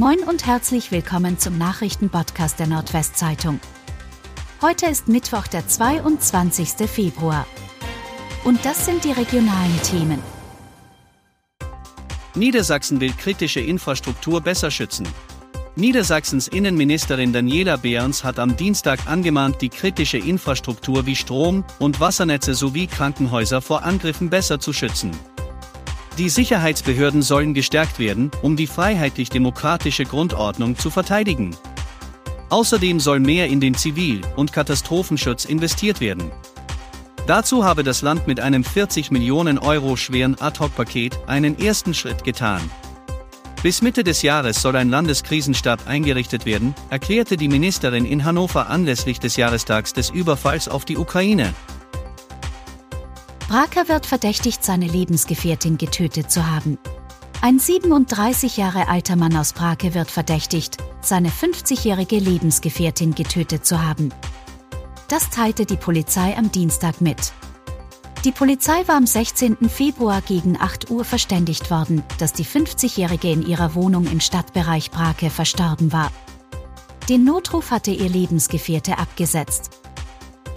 Moin und herzlich willkommen zum Nachrichtenpodcast der Nordwestzeitung. Heute ist Mittwoch, der 22. Februar. Und das sind die regionalen Themen. Niedersachsen will kritische Infrastruktur besser schützen. Niedersachsens Innenministerin Daniela Behrens hat am Dienstag angemahnt, die kritische Infrastruktur wie Strom- und Wassernetze sowie Krankenhäuser vor Angriffen besser zu schützen. Die Sicherheitsbehörden sollen gestärkt werden, um die freiheitlich-demokratische Grundordnung zu verteidigen. Außerdem soll mehr in den Zivil- und Katastrophenschutz investiert werden. Dazu habe das Land mit einem 40 Millionen Euro schweren Ad-Hoc-Paket einen ersten Schritt getan. Bis Mitte des Jahres soll ein Landeskrisenstab eingerichtet werden, erklärte die Ministerin in Hannover anlässlich des Jahrestags des Überfalls auf die Ukraine. Braker wird verdächtigt, seine Lebensgefährtin getötet zu haben. Ein 37 Jahre alter Mann aus Brake wird verdächtigt, seine 50-jährige Lebensgefährtin getötet zu haben. Das teilte die Polizei am Dienstag mit. Die Polizei war am 16. Februar gegen 8 Uhr verständigt worden, dass die 50-jährige in ihrer Wohnung im Stadtbereich Brake verstorben war. Den Notruf hatte ihr Lebensgefährte abgesetzt.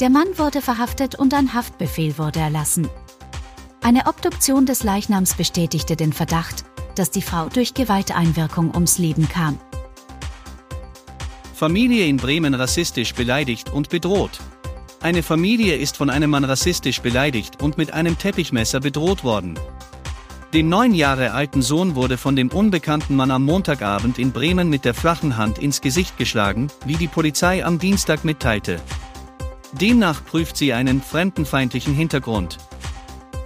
Der Mann wurde verhaftet und ein Haftbefehl wurde erlassen. Eine Obduktion des Leichnams bestätigte den Verdacht, dass die Frau durch Gewalteinwirkung ums Leben kam. Familie in Bremen rassistisch beleidigt und bedroht. Eine Familie ist von einem Mann rassistisch beleidigt und mit einem Teppichmesser bedroht worden. Dem neun Jahre alten Sohn wurde von dem unbekannten Mann am Montagabend in Bremen mit der flachen Hand ins Gesicht geschlagen, wie die Polizei am Dienstag mitteilte. Demnach prüft sie einen fremdenfeindlichen Hintergrund.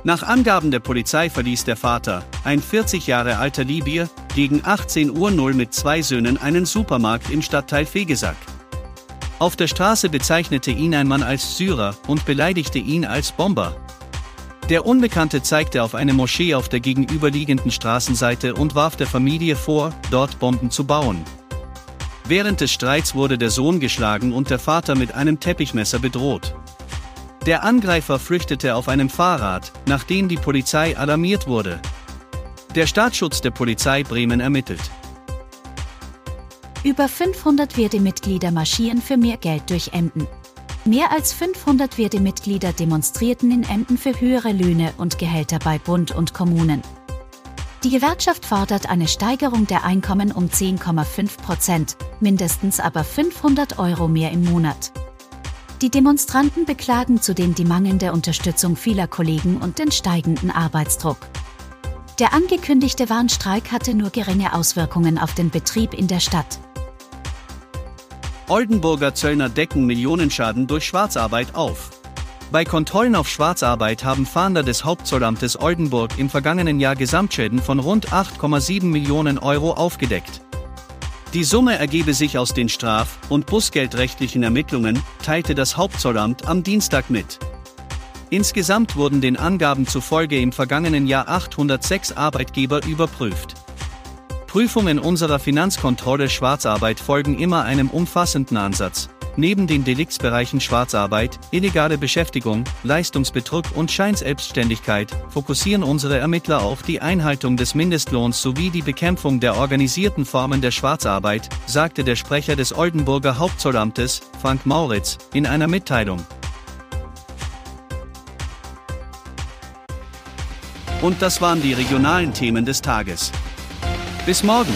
Nach Angaben der Polizei verließ der Vater, ein 40 Jahre alter Libier, gegen 18 Uhr 0 mit zwei Söhnen einen Supermarkt im Stadtteil Fegesack. Auf der Straße bezeichnete ihn ein Mann als Syrer und beleidigte ihn als Bomber. Der Unbekannte zeigte auf eine Moschee auf der gegenüberliegenden Straßenseite und warf der Familie vor, dort Bomben zu bauen. Während des Streits wurde der Sohn geschlagen und der Vater mit einem Teppichmesser bedroht. Der Angreifer flüchtete auf einem Fahrrad, nachdem die Polizei alarmiert wurde. Der Staatsschutz der Polizei Bremen ermittelt. Über 500 Wirde-Mitglieder marschieren für mehr Geld durch Emden. Mehr als 500 Wirde-Mitglieder demonstrierten in Emden für höhere Löhne und Gehälter bei Bund und Kommunen. Die Gewerkschaft fordert eine Steigerung der Einkommen um 10,5 Prozent, mindestens aber 500 Euro mehr im Monat. Die Demonstranten beklagen zudem die mangelnde Unterstützung vieler Kollegen und den steigenden Arbeitsdruck. Der angekündigte Warnstreik hatte nur geringe Auswirkungen auf den Betrieb in der Stadt. Oldenburger Zöllner decken Millionenschaden durch Schwarzarbeit auf. Bei Kontrollen auf Schwarzarbeit haben Fahnder des Hauptzollamtes Oldenburg im vergangenen Jahr Gesamtschäden von rund 8,7 Millionen Euro aufgedeckt. Die Summe ergebe sich aus den straf- und bußgeldrechtlichen Ermittlungen, teilte das Hauptzollamt am Dienstag mit. Insgesamt wurden den Angaben zufolge im vergangenen Jahr 806 Arbeitgeber überprüft. Prüfungen unserer Finanzkontrolle Schwarzarbeit folgen immer einem umfassenden Ansatz. Neben den Deliktsbereichen Schwarzarbeit, illegale Beschäftigung, Leistungsbetrug und Scheinselbstständigkeit fokussieren unsere Ermittler auf die Einhaltung des Mindestlohns sowie die Bekämpfung der organisierten Formen der Schwarzarbeit, sagte der Sprecher des Oldenburger Hauptzollamtes, Frank Mauritz, in einer Mitteilung. Und das waren die regionalen Themen des Tages. Bis morgen!